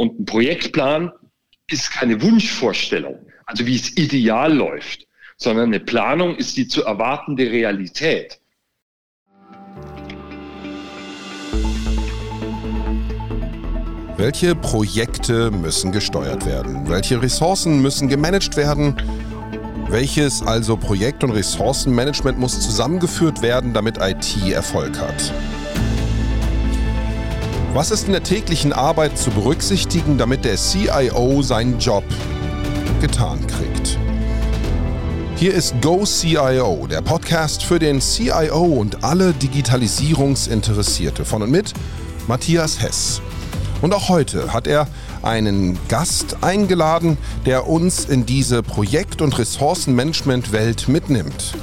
Und ein Projektplan ist keine Wunschvorstellung, also wie es ideal läuft, sondern eine Planung ist die zu erwartende Realität. Welche Projekte müssen gesteuert werden? Welche Ressourcen müssen gemanagt werden? Welches also Projekt- und Ressourcenmanagement muss zusammengeführt werden, damit IT Erfolg hat? Was ist in der täglichen Arbeit zu berücksichtigen, damit der CIO seinen Job getan kriegt? Hier ist Go CIO, der Podcast für den CIO und alle Digitalisierungsinteressierte von und mit Matthias Hess. Und auch heute hat er einen Gast eingeladen, der uns in diese Projekt- und Ressourcenmanagement-Welt mitnimmt.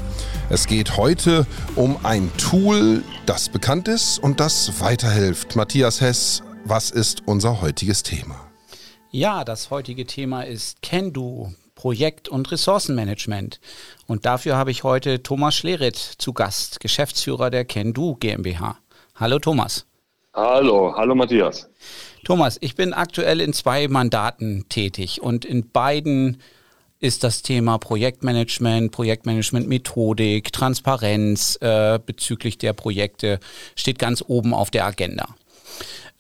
Es geht heute um ein Tool, das bekannt ist und das weiterhilft. Matthias Hess, was ist unser heutiges Thema? Ja, das heutige Thema ist Can-Do, Projekt- und Ressourcenmanagement. Und dafür habe ich heute Thomas Schlerit zu Gast, Geschäftsführer der Can-Do GmbH. Hallo Thomas. Hallo, hallo Matthias. Thomas, ich bin aktuell in zwei Mandaten tätig und in beiden ist das Thema Projektmanagement, Projektmanagement-Methodik, Transparenz äh, bezüglich der Projekte steht ganz oben auf der Agenda.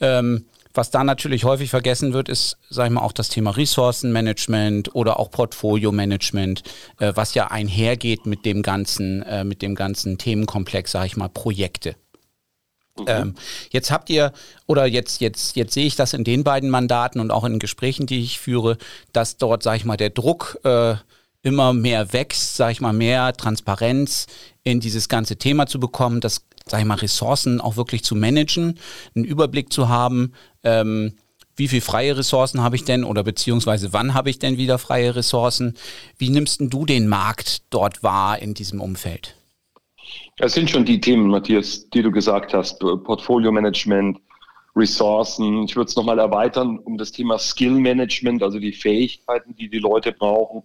Ähm, was da natürlich häufig vergessen wird, ist, sag ich mal, auch das Thema Ressourcenmanagement oder auch Portfolio-Management, äh, was ja einhergeht mit dem ganzen, äh, mit dem ganzen Themenkomplex, sag ich mal, Projekte. Mhm. Ähm, jetzt habt ihr, oder jetzt, jetzt, jetzt sehe ich das in den beiden Mandaten und auch in Gesprächen, die ich führe, dass dort, sage ich mal, der Druck äh, immer mehr wächst, sage ich mal, mehr Transparenz in dieses ganze Thema zu bekommen, das, sage ich mal, Ressourcen auch wirklich zu managen, einen Überblick zu haben, ähm, wie viel freie Ressourcen habe ich denn oder beziehungsweise wann habe ich denn wieder freie Ressourcen? Wie nimmst du den Markt dort wahr in diesem Umfeld? Das sind schon die Themen, Matthias, die du gesagt hast. Portfolio Management, Ressourcen. Ich würde es nochmal erweitern um das Thema Skill Management, also die Fähigkeiten, die die Leute brauchen.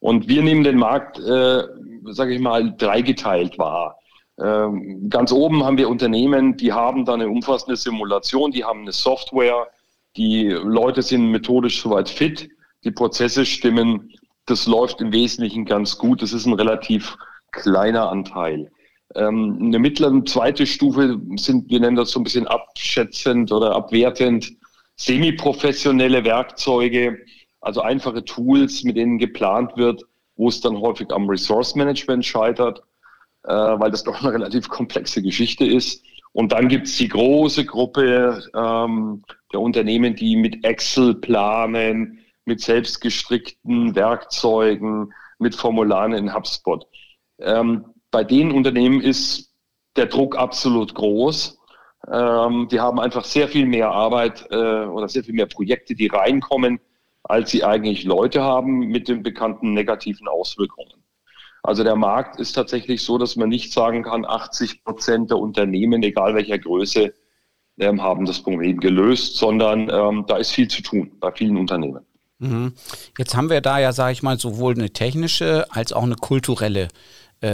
Und wir nehmen den Markt, äh, sage ich mal, dreigeteilt wahr. Ähm, ganz oben haben wir Unternehmen, die haben dann eine umfassende Simulation, die haben eine Software, die Leute sind methodisch soweit fit, die Prozesse stimmen. Das läuft im Wesentlichen ganz gut. Das ist ein relativ kleiner Anteil. Ähm, eine mittlere zweite Stufe sind, wir nennen das so ein bisschen abschätzend oder abwertend, semi-professionelle Werkzeuge, also einfache Tools, mit denen geplant wird, wo es dann häufig am Resource Management scheitert, äh, weil das doch eine relativ komplexe Geschichte ist. Und dann gibt es die große Gruppe ähm, der Unternehmen, die mit Excel planen, mit selbstgestrickten Werkzeugen, mit Formularen in HubSpot. Ähm, bei den Unternehmen ist der Druck absolut groß. Ähm, die haben einfach sehr viel mehr Arbeit äh, oder sehr viel mehr Projekte, die reinkommen, als sie eigentlich Leute haben mit den bekannten negativen Auswirkungen. Also der Markt ist tatsächlich so, dass man nicht sagen kann, 80 Prozent der Unternehmen, egal welcher Größe, ähm, haben das Problem gelöst, sondern ähm, da ist viel zu tun bei vielen Unternehmen. Mhm. Jetzt haben wir da ja, sage ich mal, sowohl eine technische als auch eine kulturelle äh,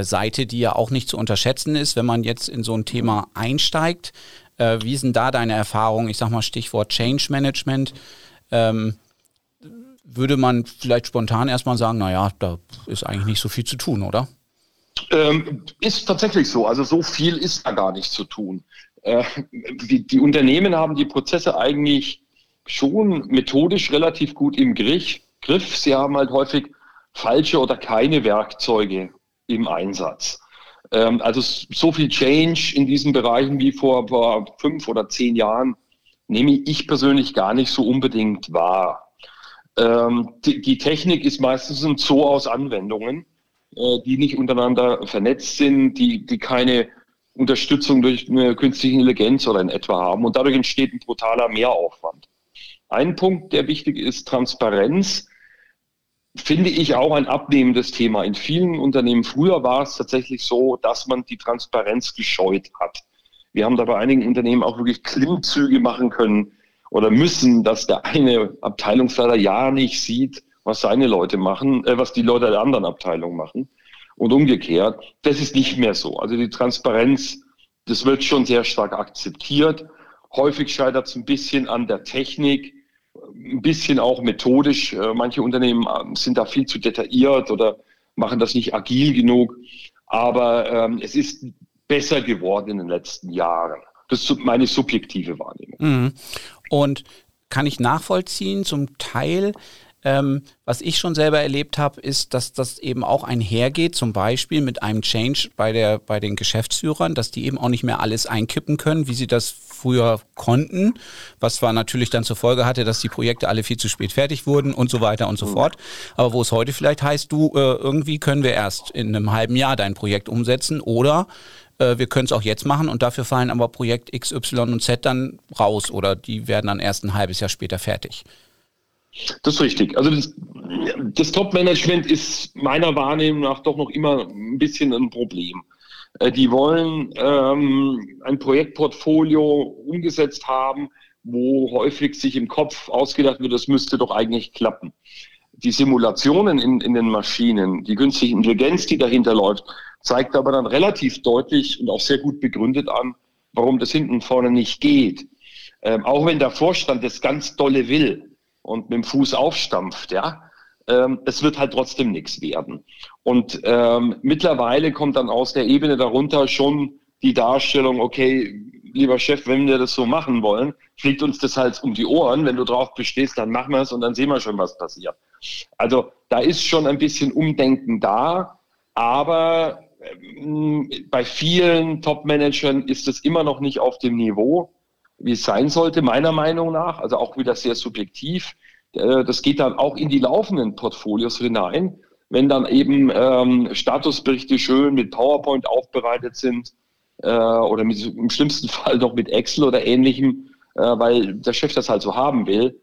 Seite, die ja auch nicht zu unterschätzen ist, wenn man jetzt in so ein Thema einsteigt. Äh, wie sind da deine Erfahrungen? Ich sag mal Stichwort Change Management. Ähm, würde man vielleicht spontan erstmal sagen, naja, da ist eigentlich nicht so viel zu tun, oder? Ähm, ist tatsächlich so. Also so viel ist da gar nicht zu tun. Äh, die, die, Unternehmen haben die Prozesse eigentlich schon methodisch relativ gut im Griff. Sie haben halt häufig falsche oder keine Werkzeuge im Einsatz. Ähm, also so viel Change in diesen Bereichen wie vor, vor fünf oder zehn Jahren nehme ich persönlich gar nicht so unbedingt wahr. Ähm, die, die, Technik ist meistens ein Zoo aus Anwendungen, äh, die nicht untereinander vernetzt sind, die, die keine Unterstützung durch eine künstliche Intelligenz oder in etwa haben. Und dadurch entsteht ein brutaler Mehraufwand. Ein Punkt, der wichtig ist, Transparenz finde ich auch ein abnehmendes Thema. In vielen Unternehmen früher war es tatsächlich so, dass man die Transparenz gescheut hat. Wir haben da bei einigen Unternehmen auch wirklich Klimmzüge machen können oder müssen, dass der eine Abteilungsleiter ja nicht sieht, was seine Leute machen, äh, was die Leute der anderen Abteilung machen und umgekehrt. Das ist nicht mehr so. Also die Transparenz, das wird schon sehr stark akzeptiert. Häufig scheitert es ein bisschen an der Technik ein bisschen auch methodisch. Äh, manche Unternehmen äh, sind da viel zu detailliert oder machen das nicht agil genug. Aber ähm, es ist besser geworden in den letzten Jahren. Das ist meine subjektive Wahrnehmung. Mhm. Und kann ich nachvollziehen, zum Teil ähm, was ich schon selber erlebt habe, ist, dass das eben auch einhergeht, zum Beispiel mit einem Change bei, der, bei den Geschäftsführern, dass die eben auch nicht mehr alles einkippen können, wie sie das früher konnten, was zwar natürlich dann zur Folge hatte, dass die Projekte alle viel zu spät fertig wurden und so weiter und so mhm. fort. Aber wo es heute vielleicht heißt, du, äh, irgendwie können wir erst in einem halben Jahr dein Projekt umsetzen oder äh, wir können es auch jetzt machen und dafür fallen aber Projekt X, Y und Z dann raus oder die werden dann erst ein halbes Jahr später fertig. Das ist richtig. Also das, das Top-Management ist meiner Wahrnehmung nach doch noch immer ein bisschen ein Problem. Äh, die wollen ähm, ein Projektportfolio umgesetzt haben, wo häufig sich im Kopf ausgedacht wird, das müsste doch eigentlich klappen. Die Simulationen in, in den Maschinen, die künstliche Intelligenz, die dahinter läuft, zeigt aber dann relativ deutlich und auch sehr gut begründet an, warum das hinten vorne nicht geht. Ähm, auch wenn der Vorstand das ganz dolle will und mit dem Fuß aufstampft, ja, ähm, es wird halt trotzdem nichts werden. Und ähm, mittlerweile kommt dann aus der Ebene darunter schon die Darstellung, okay, lieber Chef, wenn wir das so machen wollen, fliegt uns das halt um die Ohren. Wenn du drauf bestehst, dann machen wir es und dann sehen wir schon, was passiert. Also da ist schon ein bisschen Umdenken da, aber ähm, bei vielen Top-Managern ist es immer noch nicht auf dem Niveau, wie es sein sollte, meiner Meinung nach. Also auch wieder sehr subjektiv. Äh, das geht dann auch in die laufenden Portfolios hinein, wenn dann eben ähm, Statusberichte schön mit PowerPoint aufbereitet sind äh, oder mit, im schlimmsten Fall noch mit Excel oder ähnlichem, äh, weil der Chef das halt so haben will.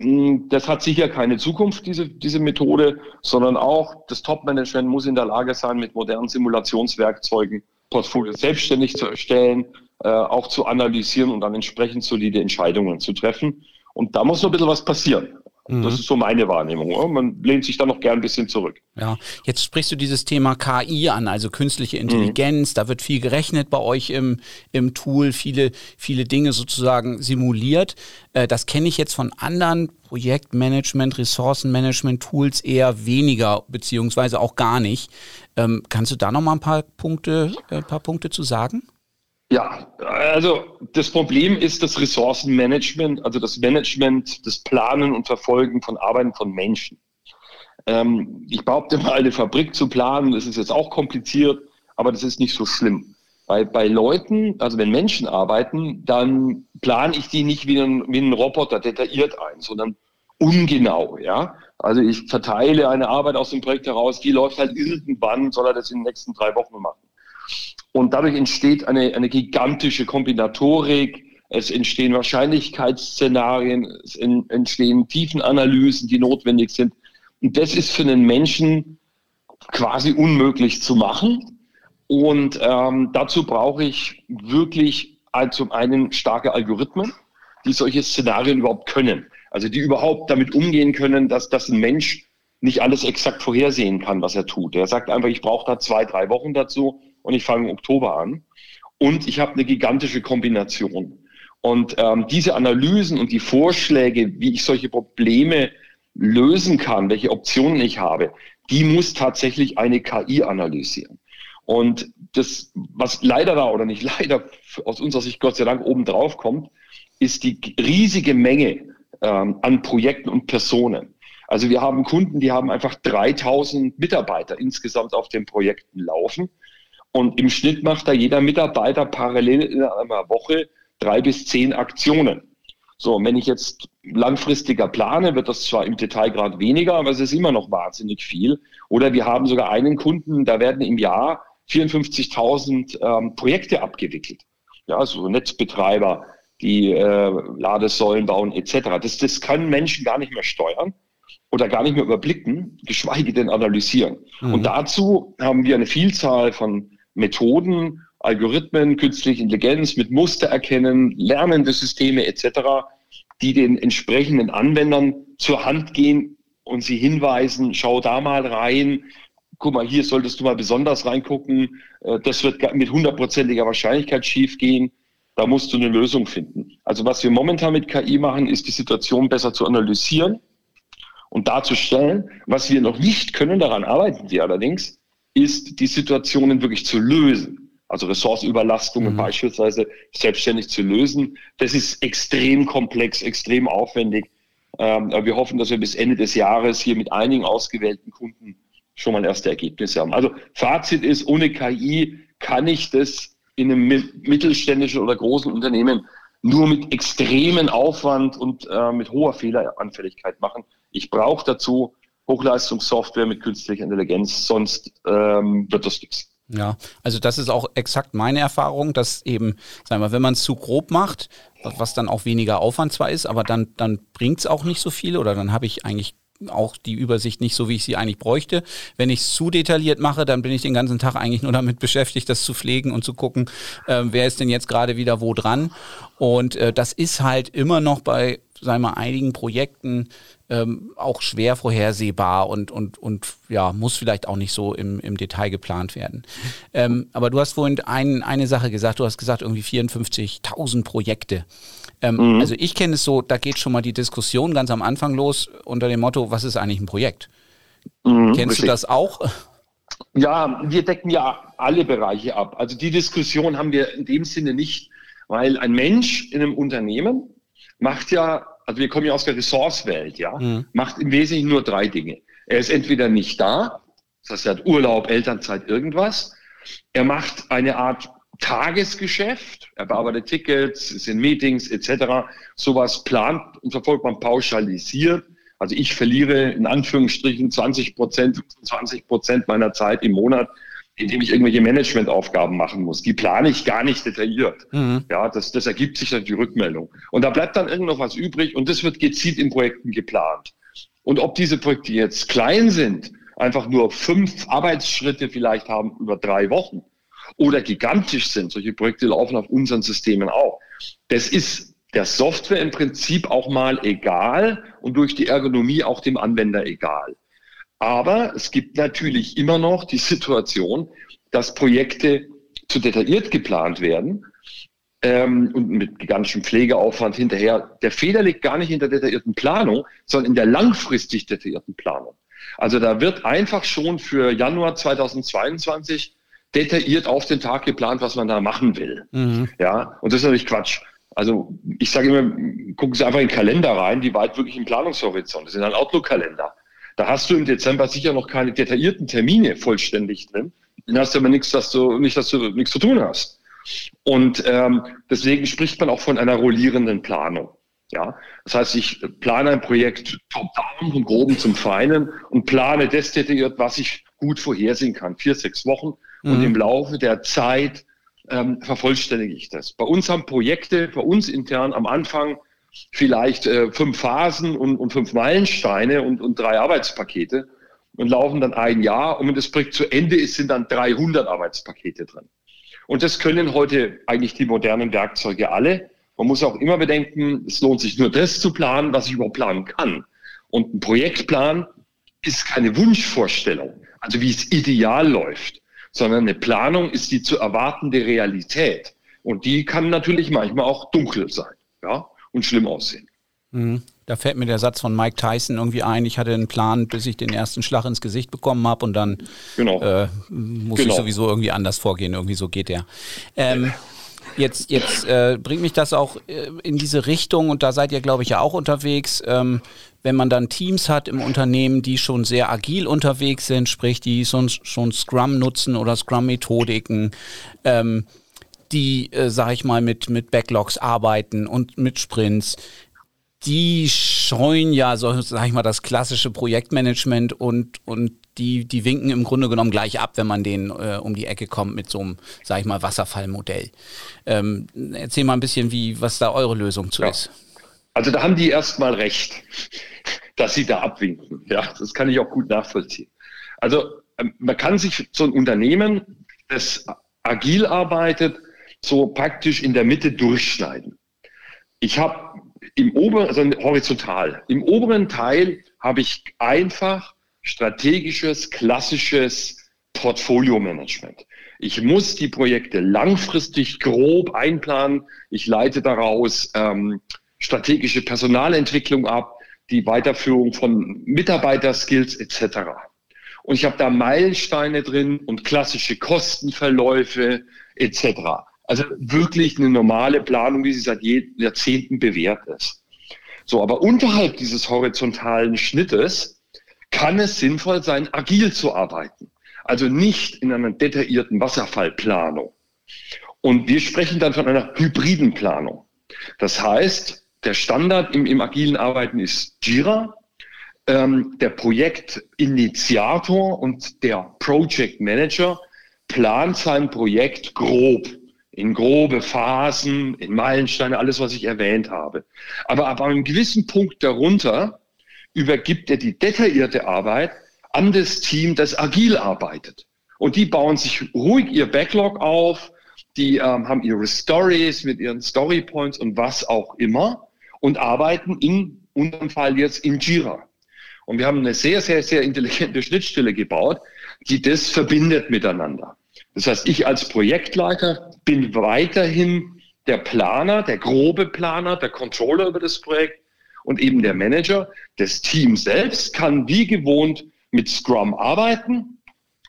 Hm, das hat sicher keine Zukunft, diese, diese Methode, sondern auch das Top-Management muss in der Lage sein, mit modernen Simulationswerkzeugen Portfolios selbstständig zu erstellen, äh, auch zu analysieren und dann entsprechend solide Entscheidungen zu treffen. Und da muss noch ein bisschen was passieren. Mhm. Das ist so meine Wahrnehmung. Man lehnt sich da noch gern ein bisschen zurück. Ja, jetzt sprichst du dieses Thema KI an, also künstliche Intelligenz. Mhm. Da wird viel gerechnet bei euch im, im Tool, viele, viele Dinge sozusagen simuliert. Äh, das kenne ich jetzt von anderen Projektmanagement, Ressourcenmanagement-Tools eher weniger, beziehungsweise auch gar nicht. Ähm, kannst du da noch mal ein paar Punkte, ein äh, paar Punkte zu sagen? Ja, also das Problem ist das Ressourcenmanagement, also das Management, das Planen und Verfolgen von Arbeiten von Menschen. Ähm, ich behaupte mal, eine Fabrik zu planen, das ist jetzt auch kompliziert, aber das ist nicht so schlimm. Bei, bei Leuten, also wenn Menschen arbeiten, dann plane ich die nicht wie ein, wie ein Roboter detailliert ein, sondern ungenau. Ja? Also ich verteile eine Arbeit aus dem Projekt heraus, die läuft halt irgendwann, soll er das in den nächsten drei Wochen machen. Und dadurch entsteht eine, eine gigantische Kombinatorik. Es entstehen Wahrscheinlichkeitsszenarien, es entstehen Tiefenanalysen, die notwendig sind. Und das ist für einen Menschen quasi unmöglich zu machen. Und ähm, dazu brauche ich wirklich zum einen starke Algorithmen, die solche Szenarien überhaupt können. Also die überhaupt damit umgehen können, dass, dass ein Mensch nicht alles exakt vorhersehen kann, was er tut. Er sagt einfach, ich brauche da zwei, drei Wochen dazu und ich fange im Oktober an. Und ich habe eine gigantische Kombination. Und ähm, diese Analysen und die Vorschläge, wie ich solche Probleme lösen kann, welche Optionen ich habe, die muss tatsächlich eine KI analysieren. Und das, was leider da oder nicht leider aus unserer Sicht Gott sei Dank oben drauf kommt, ist die riesige Menge ähm, an Projekten und Personen. Also wir haben Kunden, die haben einfach 3000 Mitarbeiter insgesamt auf den Projekten laufen. Und im Schnitt macht da jeder Mitarbeiter parallel in einer Woche drei bis zehn Aktionen. So, und wenn ich jetzt langfristiger plane, wird das zwar im Detail gerade weniger, aber es ist immer noch wahnsinnig viel. Oder wir haben sogar einen Kunden, da werden im Jahr 54.000 ähm, Projekte abgewickelt. Ja, so Netzbetreiber, die äh, Ladesäulen bauen etc. Das, das können Menschen gar nicht mehr steuern oder gar nicht mehr überblicken, geschweige denn analysieren. Mhm. Und dazu haben wir eine Vielzahl von Methoden, Algorithmen, künstliche Intelligenz mit Muster erkennen, lernende Systeme etc., die den entsprechenden Anwendern zur Hand gehen und sie hinweisen, schau da mal rein, guck mal, hier solltest du mal besonders reingucken, äh, das wird mit hundertprozentiger Wahrscheinlichkeit schiefgehen. Da musst du eine Lösung finden. Also was wir momentan mit KI machen, ist die Situation besser zu analysieren und darzustellen. Was wir noch nicht können, daran arbeiten wir allerdings, ist die Situationen wirklich zu lösen. Also Ressourcenüberlastungen mhm. beispielsweise selbstständig zu lösen. Das ist extrem komplex, extrem aufwendig. Ähm, wir hoffen, dass wir bis Ende des Jahres hier mit einigen ausgewählten Kunden schon mal erste Ergebnisse haben. Also Fazit ist, ohne KI kann ich das in einem mittelständischen oder großen Unternehmen nur mit extremen Aufwand und äh, mit hoher Fehleranfälligkeit machen. Ich brauche dazu Hochleistungssoftware mit künstlicher Intelligenz, sonst ähm, wird das nichts. Ja, also das ist auch exakt meine Erfahrung, dass eben, sagen wir, wenn man es zu grob macht, was dann auch weniger Aufwand zwar ist, aber dann, dann bringt es auch nicht so viel oder dann habe ich eigentlich auch die Übersicht nicht so, wie ich sie eigentlich bräuchte. Wenn ich es zu detailliert mache, dann bin ich den ganzen Tag eigentlich nur damit beschäftigt, das zu pflegen und zu gucken, äh, wer ist denn jetzt gerade wieder wo dran. Und äh, das ist halt immer noch bei, sagen wir, einigen Projekten ähm, auch schwer vorhersehbar und, und, und ja, muss vielleicht auch nicht so im, im Detail geplant werden. Ähm, aber du hast vorhin ein, eine Sache gesagt, du hast gesagt, irgendwie 54.000 Projekte. Ähm, mhm. Also ich kenne es so, da geht schon mal die Diskussion ganz am Anfang los unter dem Motto, was ist eigentlich ein Projekt? Mhm, Kennst richtig. du das auch? Ja, wir decken ja alle Bereiche ab. Also die Diskussion haben wir in dem Sinne nicht, weil ein Mensch in einem Unternehmen macht ja also wir kommen ja aus der Ressourcewelt, ja, mhm. macht im Wesentlichen nur drei Dinge. Er ist entweder nicht da, das heißt, er hat Urlaub, Elternzeit, irgendwas. Er macht eine Art Tagesgeschäft, er bearbeitet Tickets, ist in Meetings etc. Sowas plant und verfolgt man pauschalisiert. Also ich verliere in Anführungsstrichen 20 Prozent, 20 Prozent meiner Zeit im Monat indem ich irgendwelche Managementaufgaben machen muss. Die plane ich gar nicht detailliert. Mhm. Ja, das, das ergibt sich dann die Rückmeldung. Und da bleibt dann irgend noch was übrig und das wird gezielt in Projekten geplant. Und ob diese Projekte jetzt klein sind, einfach nur fünf Arbeitsschritte vielleicht haben über drei Wochen oder gigantisch sind, solche Projekte laufen auf unseren Systemen auch. Das ist der Software im Prinzip auch mal egal und durch die Ergonomie auch dem Anwender egal. Aber es gibt natürlich immer noch die Situation, dass Projekte zu detailliert geplant werden ähm, und mit gigantischem Pflegeaufwand hinterher. Der Fehler liegt gar nicht in der detaillierten Planung, sondern in der langfristig detaillierten Planung. Also da wird einfach schon für Januar 2022 detailliert auf den Tag geplant, was man da machen will. Mhm. Ja, und das ist natürlich Quatsch. Also ich sage immer, gucken Sie einfach in den Kalender rein, die weit wirklich im Planungshorizont. Das sind ein Outlook-Kalender. Da hast du im Dezember sicher noch keine detaillierten Termine vollständig drin. Dann hast du aber nichts, dass du nicht, dass du nichts zu tun hast. Und ähm, deswegen spricht man auch von einer rollierenden Planung. Ja, das heißt, ich plane ein Projekt top-down, vom Groben zum Feinen und plane das detailliert, was ich gut vorhersehen kann. Vier, sechs Wochen. Mhm. Und im Laufe der Zeit ähm, vervollständige ich das. Bei uns haben Projekte, bei uns intern am Anfang vielleicht äh, fünf Phasen und, und fünf Meilensteine und, und drei Arbeitspakete und laufen dann ein Jahr. Und wenn das Projekt zu Ende ist, sind dann 300 Arbeitspakete drin. Und das können heute eigentlich die modernen Werkzeuge alle. Man muss auch immer bedenken, es lohnt sich nur das zu planen, was ich überhaupt planen kann. Und ein Projektplan ist keine Wunschvorstellung, also wie es ideal läuft, sondern eine Planung ist die zu erwartende Realität. Und die kann natürlich manchmal auch dunkel sein. Ja? Und schlimm aussehen. Mhm. Da fällt mir der Satz von Mike Tyson irgendwie ein, ich hatte einen Plan, bis ich den ersten Schlag ins Gesicht bekommen habe und dann genau. äh, muss genau. ich sowieso irgendwie anders vorgehen, irgendwie so geht der. Ähm, jetzt jetzt äh, bringt mich das auch äh, in diese Richtung und da seid ihr, glaube ich, ja auch unterwegs. Ähm, wenn man dann Teams hat im Unternehmen, die schon sehr agil unterwegs sind, sprich, die schon, schon Scrum nutzen oder Scrum-Methodiken, ähm, die, äh, sag ich mal, mit, mit Backlogs arbeiten und mit Sprints, die scheuen ja, so, sag ich mal, das klassische Projektmanagement und, und die, die winken im Grunde genommen gleich ab, wenn man denen äh, um die Ecke kommt mit so einem, sag ich mal, Wasserfallmodell. Ähm, erzähl mal ein bisschen, wie, was da eure Lösung zu ja. ist. Also da haben die erstmal recht, dass sie da abwinken. Ja, das kann ich auch gut nachvollziehen. Also ähm, man kann sich so ein Unternehmen, das agil arbeitet, so praktisch in der Mitte durchschneiden. Ich habe im oberen, also horizontal, im oberen Teil habe ich einfach strategisches, klassisches Portfolio-Management. Ich muss die Projekte langfristig grob einplanen. Ich leite daraus ähm, strategische Personalentwicklung ab, die Weiterführung von Mitarbeiterskills etc. Und ich habe da Meilensteine drin und klassische Kostenverläufe etc. Also wirklich eine normale Planung, wie sie seit Jahrzehnten bewährt ist. So, aber unterhalb dieses horizontalen Schnittes kann es sinnvoll sein, agil zu arbeiten. Also nicht in einer detaillierten Wasserfallplanung. Und wir sprechen dann von einer hybriden Planung. Das heißt, der Standard im, im agilen Arbeiten ist Jira. Ähm, der Projektinitiator und der Project Manager plant sein Projekt grob, in grobe Phasen, in Meilensteine, alles, was ich erwähnt habe. Aber ab einem gewissen Punkt darunter übergibt er die detaillierte Arbeit an das Team, das agil arbeitet. Und die bauen sich ruhig ihr Backlog auf, die ähm, haben ihre Stories mit ihren Storypoints und was auch immer und arbeiten in unserem Fall jetzt in Jira. Und wir haben eine sehr, sehr, sehr intelligente Schnittstelle gebaut, die das verbindet miteinander. Das heißt, ich als Projektleiter bin weiterhin der Planer, der grobe Planer, der Controller über das Projekt und eben der Manager. Das Team selbst kann wie gewohnt mit Scrum arbeiten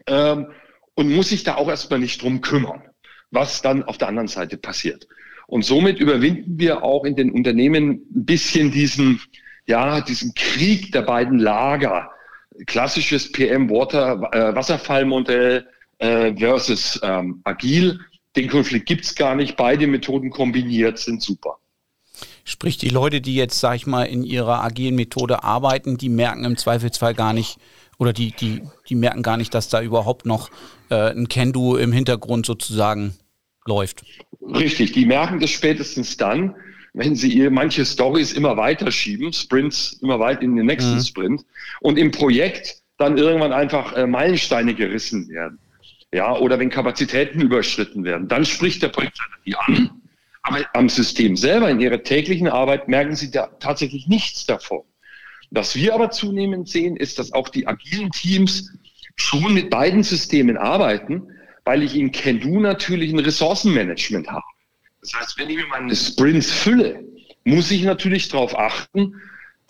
ähm, und muss sich da auch erstmal nicht drum kümmern, was dann auf der anderen Seite passiert. Und somit überwinden wir auch in den Unternehmen ein bisschen diesen, ja, diesen Krieg der beiden Lager. Klassisches PM Water äh, versus ähm, agil. Den Konflikt gibt's gar nicht. Beide Methoden kombiniert sind super. Sprich, die Leute, die jetzt, sag ich mal, in ihrer agilen Methode arbeiten, die merken im Zweifelsfall gar nicht, oder die, die, die merken gar nicht, dass da überhaupt noch äh, ein Can-Do im Hintergrund sozusagen läuft. Richtig, die merken das spätestens dann, wenn sie ihr manche Stories immer weiter schieben, Sprints immer weit in den nächsten mhm. Sprint und im Projekt dann irgendwann einfach äh, Meilensteine gerissen werden. Ja, oder wenn Kapazitäten überschritten werden, dann spricht der Projektleiter die an. Aber am System selber, in ihrer täglichen Arbeit, merken sie da tatsächlich nichts davon. Was wir aber zunehmend sehen, ist, dass auch die agilen Teams schon mit beiden Systemen arbeiten, weil ich in Can-Do natürlich ein Ressourcenmanagement habe. Das heißt, wenn ich mir meine Sprints fülle, muss ich natürlich darauf achten,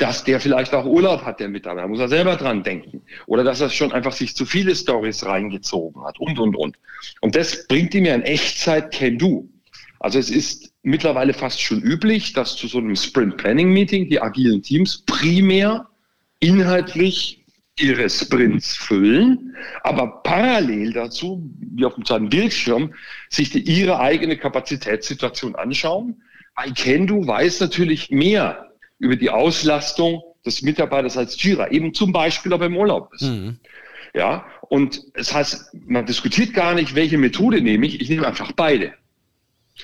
dass der vielleicht auch Urlaub hat, der Mitarbeiter, muss er selber dran denken. Oder dass er schon einfach sich zu viele Stories reingezogen hat und, und, und. Und das bringt ihm ja in Echtzeit Can-Do. Also es ist mittlerweile fast schon üblich, dass zu so einem Sprint Planning Meeting die agilen Teams primär inhaltlich ihre Sprints füllen, aber parallel dazu, wie auf seinem Bildschirm, sich die, ihre eigene Kapazitätssituation anschauen. Weil Kendo weiß natürlich mehr über die Auslastung des Mitarbeiters als Jira, eben zum Beispiel, ob er im Urlaub ist. Mhm. Ja, und das heißt, man diskutiert gar nicht, welche Methode nehme ich, ich nehme einfach beide.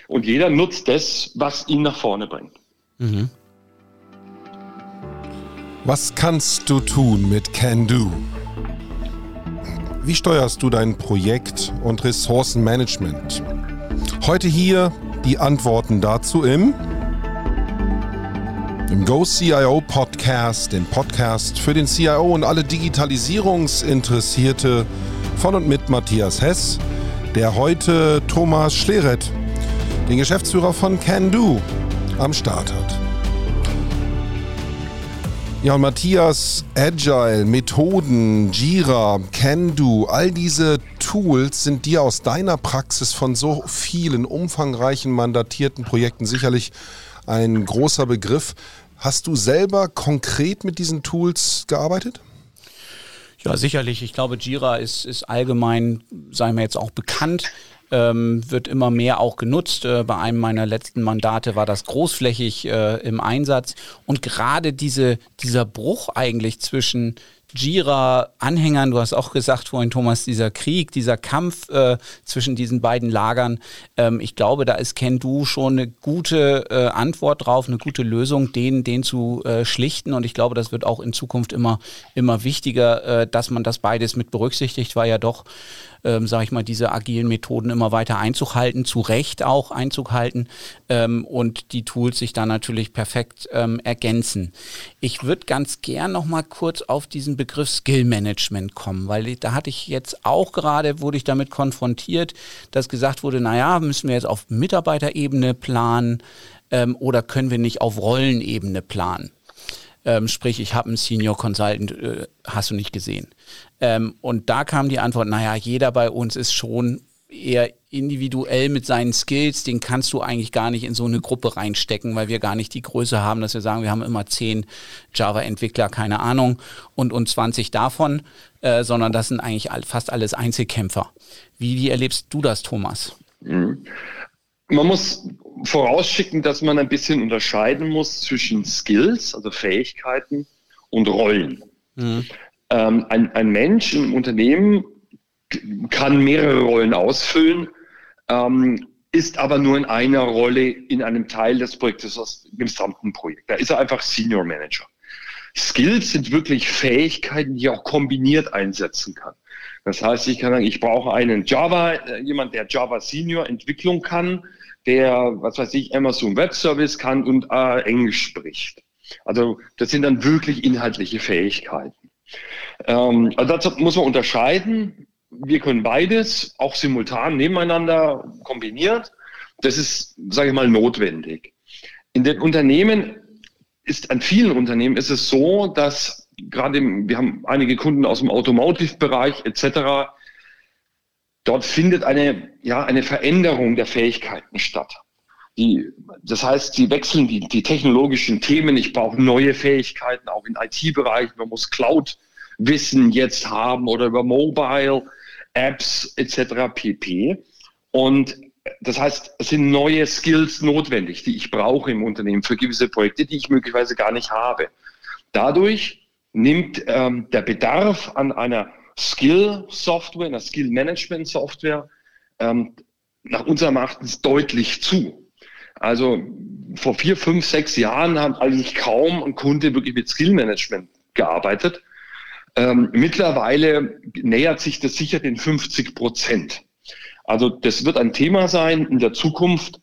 Und jeder nutzt das, was ihn nach vorne bringt. Mhm. Was kannst du tun mit Can Do? Wie steuerst du dein Projekt und Ressourcenmanagement? Heute hier die Antworten dazu im, im Go CIO Podcast, den Podcast für den CIO und alle Digitalisierungsinteressierte von und mit Matthias Hess, der heute Thomas Schleret, den Geschäftsführer von Can Do, am Start hat. Ja, und Matthias, Agile, Methoden, Jira, Can-Do, all diese Tools sind dir aus deiner Praxis von so vielen umfangreichen mandatierten Projekten sicherlich ein großer Begriff. Hast du selber konkret mit diesen Tools gearbeitet? Ja, sicherlich. Ich glaube, Jira ist, ist allgemein, sei mir jetzt auch bekannt ähm, wird immer mehr auch genutzt. Äh, bei einem meiner letzten Mandate war das großflächig äh, im Einsatz. Und gerade diese, dieser Bruch eigentlich zwischen Jira-Anhängern, du hast auch gesagt vorhin, Thomas, dieser Krieg, dieser Kampf äh, zwischen diesen beiden Lagern, ähm, ich glaube, da ist Ken Du schon eine gute äh, Antwort drauf, eine gute Lösung, den, den zu äh, schlichten. Und ich glaube, das wird auch in Zukunft immer, immer wichtiger, äh, dass man das beides mit berücksichtigt, weil ja doch ähm, sage ich mal, diese agilen Methoden immer weiter Einzug halten, zu Recht auch Einzug halten ähm, und die Tools sich dann natürlich perfekt ähm, ergänzen. Ich würde ganz gern noch mal kurz auf diesen Begriff Skill Management kommen, weil da hatte ich jetzt auch gerade, wurde ich damit konfrontiert, dass gesagt wurde, naja, müssen wir jetzt auf Mitarbeiterebene planen ähm, oder können wir nicht auf Rollenebene planen? Ähm, sprich, ich habe einen Senior Consultant, äh, hast du nicht gesehen. Ähm, und da kam die Antwort, naja, jeder bei uns ist schon eher individuell mit seinen Skills, den kannst du eigentlich gar nicht in so eine Gruppe reinstecken, weil wir gar nicht die Größe haben, dass wir sagen, wir haben immer zehn Java-Entwickler, keine Ahnung, und, und 20 davon, äh, sondern das sind eigentlich fast alles Einzelkämpfer. Wie, wie erlebst du das, Thomas? Mhm. Man muss vorausschicken, dass man ein bisschen unterscheiden muss zwischen Skills, also Fähigkeiten, und Rollen. Mhm. Ähm, ein, ein Mensch im Unternehmen kann mehrere Rollen ausfüllen, ähm, ist aber nur in einer Rolle in einem Teil des Projektes aus dem gesamten Projekt. Da ist er einfach Senior Manager. Skills sind wirklich Fähigkeiten, die ich auch kombiniert einsetzen kann. Das heißt, ich kann sagen, ich brauche einen Java, äh, jemand, der Java Senior Entwicklung kann, der, was weiß ich, Amazon Web Service kann und äh, Englisch spricht. Also das sind dann wirklich inhaltliche Fähigkeiten. Ähm, also dazu muss man unterscheiden. Wir können beides auch simultan nebeneinander kombiniert. Das ist, sage ich mal, notwendig. In den Unternehmen ist, an vielen Unternehmen ist es so, dass gerade, wir haben einige Kunden aus dem Automotive-Bereich etc., dort findet eine, ja, eine Veränderung der Fähigkeiten statt. Die, das heißt, sie wechseln die, die technologischen Themen. Ich brauche neue Fähigkeiten, auch in IT-Bereich. Man muss Cloud-Wissen jetzt haben oder über Mobile, Apps etc. pp. Und das heißt, es sind neue Skills notwendig, die ich brauche im Unternehmen für gewisse Projekte, die ich möglicherweise gar nicht habe. Dadurch nimmt ähm, der Bedarf an einer Skill-Software, einer Skill-Management-Software ähm, nach unserem Erachtens deutlich zu. Also vor vier, fünf, sechs Jahren hat eigentlich kaum ein Kunde wirklich mit Skill-Management gearbeitet. Ähm, mittlerweile nähert sich das sicher den 50 Prozent. Also das wird ein Thema sein in der Zukunft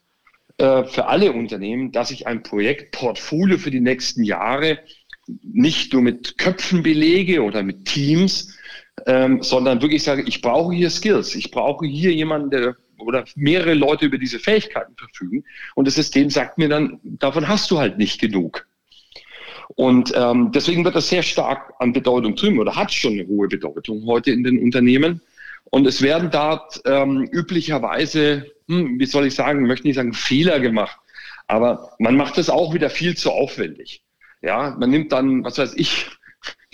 äh, für alle Unternehmen, dass ich ein Projektportfolio für die nächsten Jahre nicht nur mit Köpfen belege oder mit Teams, ähm, sondern wirklich sage, ich brauche hier Skills, ich brauche hier jemanden, der oder mehrere Leute über diese Fähigkeiten verfügen. Und das System sagt mir dann, davon hast du halt nicht genug. Und ähm, deswegen wird das sehr stark an Bedeutung zunehmen oder hat schon eine hohe Bedeutung heute in den Unternehmen. Und es werden dort ähm, üblicherweise, hm, wie soll ich sagen, möchte nicht sagen Fehler gemacht, aber man macht das auch wieder viel zu aufwendig. Ja, man nimmt dann, was weiß ich,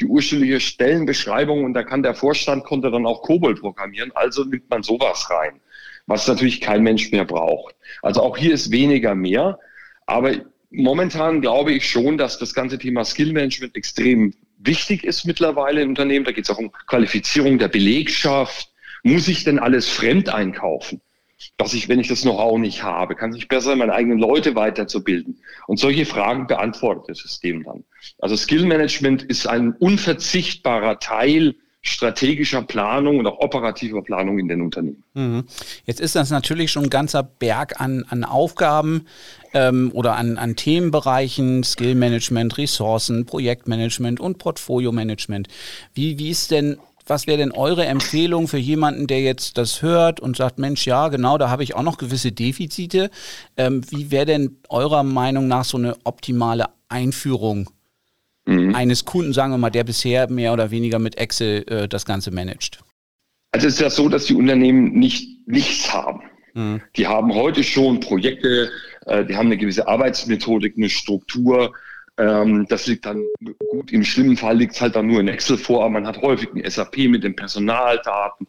die ursprüngliche Stellenbeschreibung und da kann der Vorstand konnte dann auch Kobold programmieren, also nimmt man sowas rein, was natürlich kein Mensch mehr braucht. Also auch hier ist weniger mehr, aber momentan glaube ich schon, dass das ganze Thema Skill Management extrem wichtig ist mittlerweile im Unternehmen. Da geht es auch um Qualifizierung der Belegschaft. Muss ich denn alles fremd einkaufen? Dass ich, wenn ich das Know-how nicht habe, kann ich besser meine eigenen Leute weiterzubilden. Und solche Fragen beantwortet das System dann. Also Skill Management ist ein unverzichtbarer Teil strategischer Planung und auch operativer Planung in den Unternehmen. Mhm. Jetzt ist das natürlich schon ein ganzer Berg an, an Aufgaben ähm, oder an, an Themenbereichen, Skillmanagement, Ressourcen, Projektmanagement und Portfolio-Management. Wie, wie ist denn was wäre denn eure Empfehlung für jemanden, der jetzt das hört und sagt, Mensch, ja, genau, da habe ich auch noch gewisse Defizite. Ähm, wie wäre denn eurer Meinung nach so eine optimale Einführung mhm. eines Kunden, sagen wir mal, der bisher mehr oder weniger mit Excel äh, das Ganze managt? Also es ist ja so, dass die Unternehmen nicht nichts haben. Mhm. Die haben heute schon Projekte, äh, die haben eine gewisse Arbeitsmethodik, eine Struktur, ähm, das liegt dann gut. Im schlimmen Fall liegt es halt dann nur in Excel vor, aber man hat häufig ein SAP mit den Personaldaten,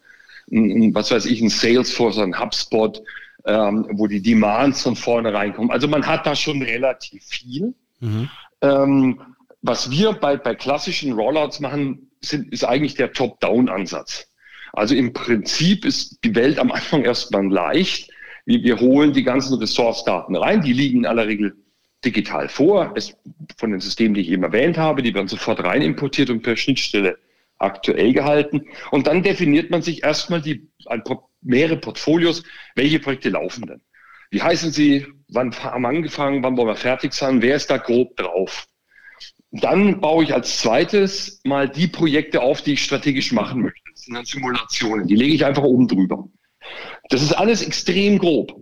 ein, was weiß ich, ein Salesforce, ein HubSpot, ähm, wo die Demands von vorne reinkommen. Also man hat da schon relativ viel. Mhm. Ähm, was wir bei, bei klassischen Rollouts machen, sind, ist eigentlich der Top-Down-Ansatz. Also im Prinzip ist die Welt am Anfang erstmal leicht. Wir, wir holen die ganzen Ressource-Daten rein, die liegen in aller Regel digital vor. Es, von den Systemen, die ich eben erwähnt habe, die werden sofort rein importiert und per Schnittstelle aktuell gehalten. Und dann definiert man sich erstmal die mehrere Portfolios, welche Projekte laufen denn. Wie heißen sie? Wann haben wir angefangen? Wann wollen wir fertig sein? Wer ist da grob drauf? Dann baue ich als zweites mal die Projekte auf, die ich strategisch machen möchte. Das sind dann Simulationen. Die lege ich einfach oben drüber. Das ist alles extrem grob.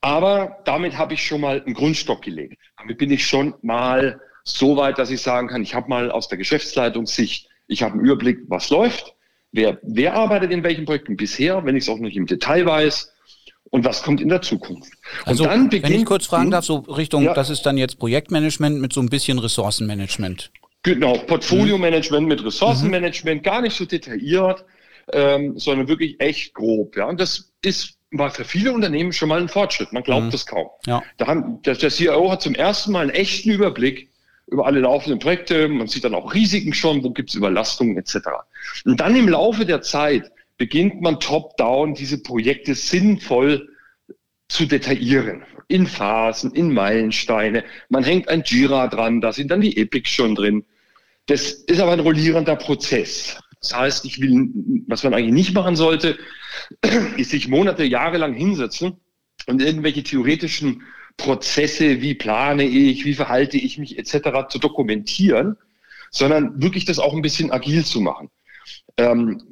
Aber damit habe ich schon mal einen Grundstock gelegt. Damit bin ich schon mal so weit, dass ich sagen kann, ich habe mal aus der Geschäftsleitungssicht, ich habe einen Überblick, was läuft, wer, wer arbeitet in welchen Projekten bisher, wenn ich es auch nicht im Detail weiß und was kommt in der Zukunft. Also, und dann beginnt, wenn ich kurz fragen darf, so Richtung, ja, das ist dann jetzt Projektmanagement mit so ein bisschen Ressourcenmanagement. Genau, Portfolio-Management mit Ressourcenmanagement, mhm. gar nicht so detailliert, ähm, sondern wirklich echt grob. Ja, und das ist war für viele Unternehmen schon mal ein Fortschritt. Man glaubt mhm. das kaum. Ja. Da haben, der, der CIO hat zum ersten Mal einen echten Überblick über alle laufenden Projekte. Man sieht dann auch Risiken schon, wo gibt es Überlastungen etc. Und dann im Laufe der Zeit beginnt man top-down diese Projekte sinnvoll zu detaillieren. In Phasen, in Meilensteine. Man hängt ein Jira dran, da sind dann die Epics schon drin. Das ist aber ein rollierender Prozess. Das heißt, ich will, was man eigentlich nicht machen sollte, ist sich Monate, Jahre lang hinsetzen und irgendwelche theoretischen Prozesse, wie plane ich, wie verhalte ich mich etc. zu dokumentieren, sondern wirklich das auch ein bisschen agil zu machen. Ähm,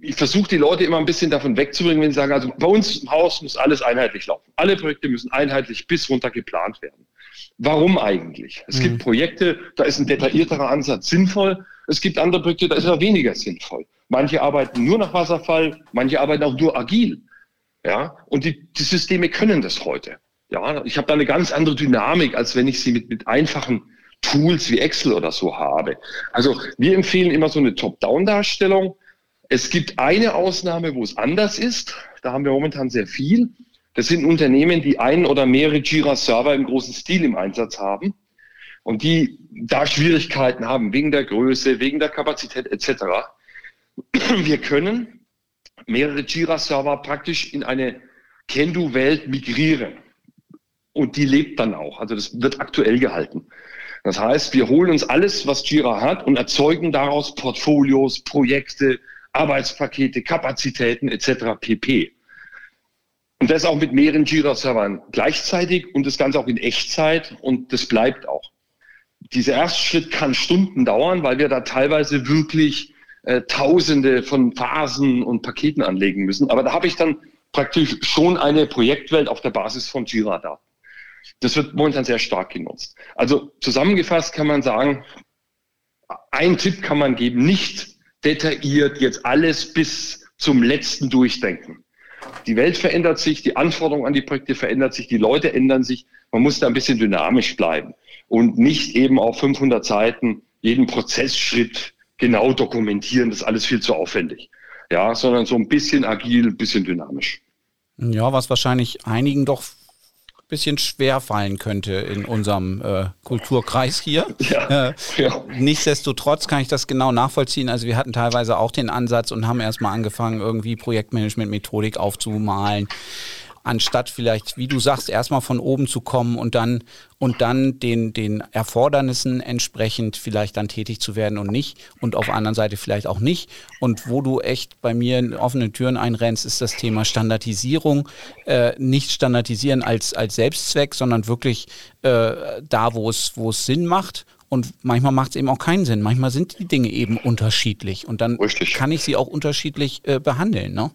ich versuche die Leute immer ein bisschen davon wegzubringen, wenn sie sagen, also bei uns im Haus muss alles einheitlich laufen. Alle Projekte müssen einheitlich bis runter geplant werden. Warum eigentlich? Es mhm. gibt Projekte, da ist ein detaillierterer Ansatz sinnvoll. Es gibt andere Projekte, da ist er weniger sinnvoll. Manche arbeiten nur nach Wasserfall, manche arbeiten auch nur agil. Ja, und die, die Systeme können das heute. Ja, ich habe da eine ganz andere Dynamik, als wenn ich sie mit, mit einfachen Tools wie Excel oder so habe. Also wir empfehlen immer so eine Top-Down-Darstellung. Es gibt eine Ausnahme, wo es anders ist. Da haben wir momentan sehr viel. Das sind Unternehmen, die ein oder mehrere Jira-Server im großen Stil im Einsatz haben und die da Schwierigkeiten haben wegen der Größe, wegen der Kapazität etc. Wir können mehrere Jira-Server praktisch in eine Kendo-Welt migrieren. Und die lebt dann auch. Also das wird aktuell gehalten. Das heißt, wir holen uns alles, was Jira hat und erzeugen daraus Portfolios, Projekte, Arbeitspakete, Kapazitäten etc. pp. Und das auch mit mehreren Jira-Servern gleichzeitig und das Ganze auch in Echtzeit und das bleibt auch. Dieser erste Schritt kann Stunden dauern, weil wir da teilweise wirklich äh, Tausende von Phasen und Paketen anlegen müssen. Aber da habe ich dann praktisch schon eine Projektwelt auf der Basis von Jira da. Das wird momentan sehr stark genutzt. Also zusammengefasst kann man sagen, ein Tipp kann man geben, nicht detailliert jetzt alles bis zum letzten durchdenken. Die Welt verändert sich, die Anforderungen an die Projekte verändern sich, die Leute ändern sich. Man muss da ein bisschen dynamisch bleiben und nicht eben auf 500 Seiten jeden Prozessschritt genau dokumentieren. Das ist alles viel zu aufwendig. Ja, sondern so ein bisschen agil, ein bisschen dynamisch. Ja, was wahrscheinlich einigen doch bisschen schwer fallen könnte in unserem äh, Kulturkreis hier. Ja, äh, ja. Nichtsdestotrotz kann ich das genau nachvollziehen. Also wir hatten teilweise auch den Ansatz und haben erstmal angefangen, irgendwie Projektmanagement-Methodik aufzumalen anstatt vielleicht, wie du sagst, erstmal von oben zu kommen und dann und dann den, den Erfordernissen entsprechend vielleicht dann tätig zu werden und nicht und auf der anderen Seite vielleicht auch nicht. Und wo du echt bei mir in offene Türen einrennst, ist das Thema Standardisierung. Äh, nicht standardisieren als, als Selbstzweck, sondern wirklich äh, da, wo es, wo es Sinn macht und manchmal macht es eben auch keinen Sinn. Manchmal sind die Dinge eben unterschiedlich und dann Richtig. kann ich sie auch unterschiedlich äh, behandeln. Ne?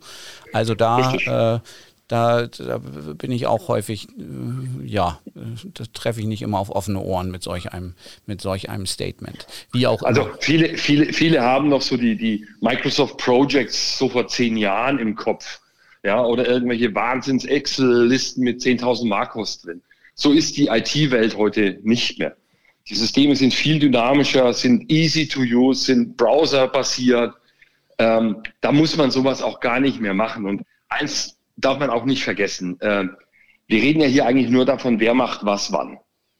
Also da, äh, da, da, bin ich auch häufig, äh, ja, das treffe ich nicht immer auf offene Ohren mit solch einem, mit solch einem Statement. Wie auch Also viele, viele, viele haben noch so die, die Microsoft Projects so vor zehn Jahren im Kopf. Ja, oder irgendwelche Wahnsinns-Excel-Listen mit 10.000 Makros drin. So ist die IT-Welt heute nicht mehr. Die Systeme sind viel dynamischer, sind easy to use, sind browserbasiert. Ähm, da muss man sowas auch gar nicht mehr machen. Und eins darf man auch nicht vergessen. Äh, wir reden ja hier eigentlich nur davon, wer macht was wann.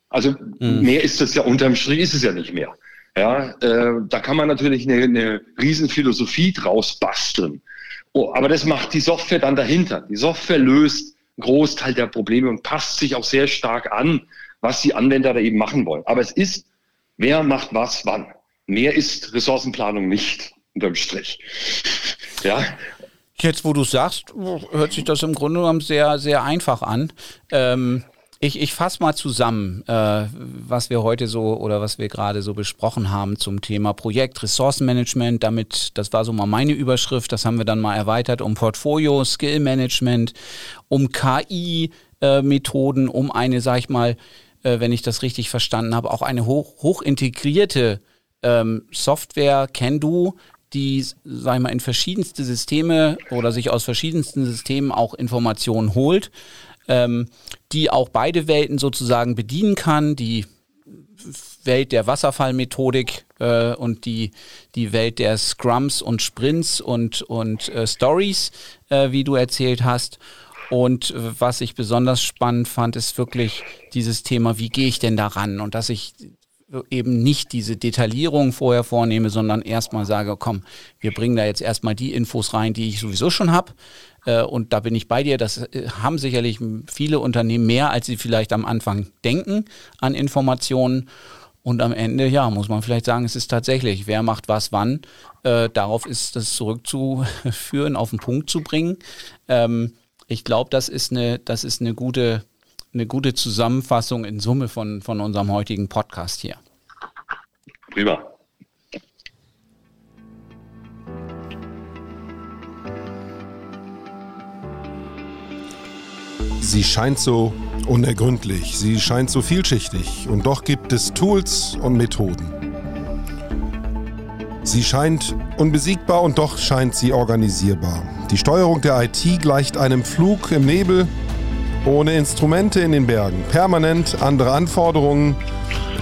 Also mhm. mehr ist das ja unterm Strich ist es ja nicht mehr. Ja, äh, da kann man natürlich eine, eine Riesenphilosophie draus basteln. Oh, aber das macht die Software dann dahinter. Die Software löst einen Großteil der Probleme und passt sich auch sehr stark an, was die Anwender da eben machen wollen. Aber es ist, wer macht was wann. Mehr ist Ressourcenplanung nicht. unterm Strich. Ja. Jetzt, wo du sagst, hört sich das im Grunde genommen sehr, sehr einfach an. Ähm, ich, ich fasse mal zusammen, äh, was wir heute so oder was wir gerade so besprochen haben zum Thema Projekt, Ressourcenmanagement. Damit, das war so mal meine Überschrift, das haben wir dann mal erweitert um Portfolio, Skill Management, um KI-Methoden, äh, um eine, sag ich mal, äh, wenn ich das richtig verstanden habe, auch eine hoch, hoch integrierte ähm, Software, Can-Do, die, sag ich mal, in verschiedenste Systeme oder sich aus verschiedensten Systemen auch Informationen holt ähm, die auch beide Welten sozusagen bedienen kann, die Welt der Wasserfallmethodik äh, und die, die Welt der Scrums und Sprints und, und äh, Stories, äh, wie du erzählt hast. Und was ich besonders spannend fand, ist wirklich dieses Thema, wie gehe ich denn daran? Und dass ich eben nicht diese Detaillierung vorher vornehme, sondern erstmal sage, komm, wir bringen da jetzt erstmal die Infos rein, die ich sowieso schon habe. Äh, und da bin ich bei dir, das äh, haben sicherlich viele Unternehmen mehr, als sie vielleicht am Anfang denken an Informationen. Und am Ende, ja, muss man vielleicht sagen, es ist tatsächlich, wer macht was wann. Äh, darauf ist das zurückzuführen, auf den Punkt zu bringen. Ähm, ich glaube, das ist eine, das ist eine gute, eine gute Zusammenfassung in Summe von, von unserem heutigen Podcast hier. Prima. Sie scheint so unergründlich, sie scheint so vielschichtig und doch gibt es Tools und Methoden. Sie scheint unbesiegbar und doch scheint sie organisierbar. Die Steuerung der IT gleicht einem Flug im Nebel, ohne Instrumente in den Bergen, permanent andere Anforderungen,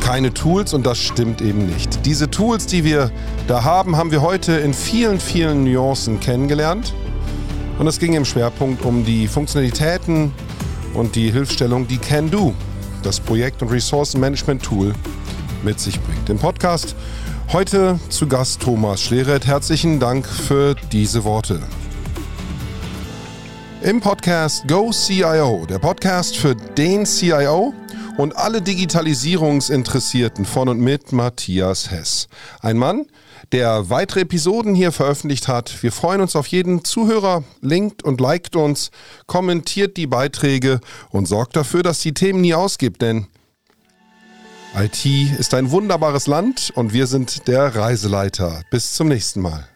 keine Tools und das stimmt eben nicht. Diese Tools, die wir da haben, haben wir heute in vielen, vielen Nuancen kennengelernt. Und es ging im Schwerpunkt um die Funktionalitäten und die Hilfestellung, die Can Do, das Projekt- und Ressourcenmanagement-Tool, mit sich bringt. Im Podcast heute zu Gast Thomas Schleret. Herzlichen Dank für diese Worte. Im Podcast Go CIO, der Podcast für den CIO und alle Digitalisierungsinteressierten von und mit Matthias Hess. Ein Mann, der weitere Episoden hier veröffentlicht hat. Wir freuen uns auf jeden Zuhörer. Linkt und liked uns, kommentiert die Beiträge und sorgt dafür, dass die Themen nie ausgibt, denn IT ist ein wunderbares Land und wir sind der Reiseleiter. Bis zum nächsten Mal.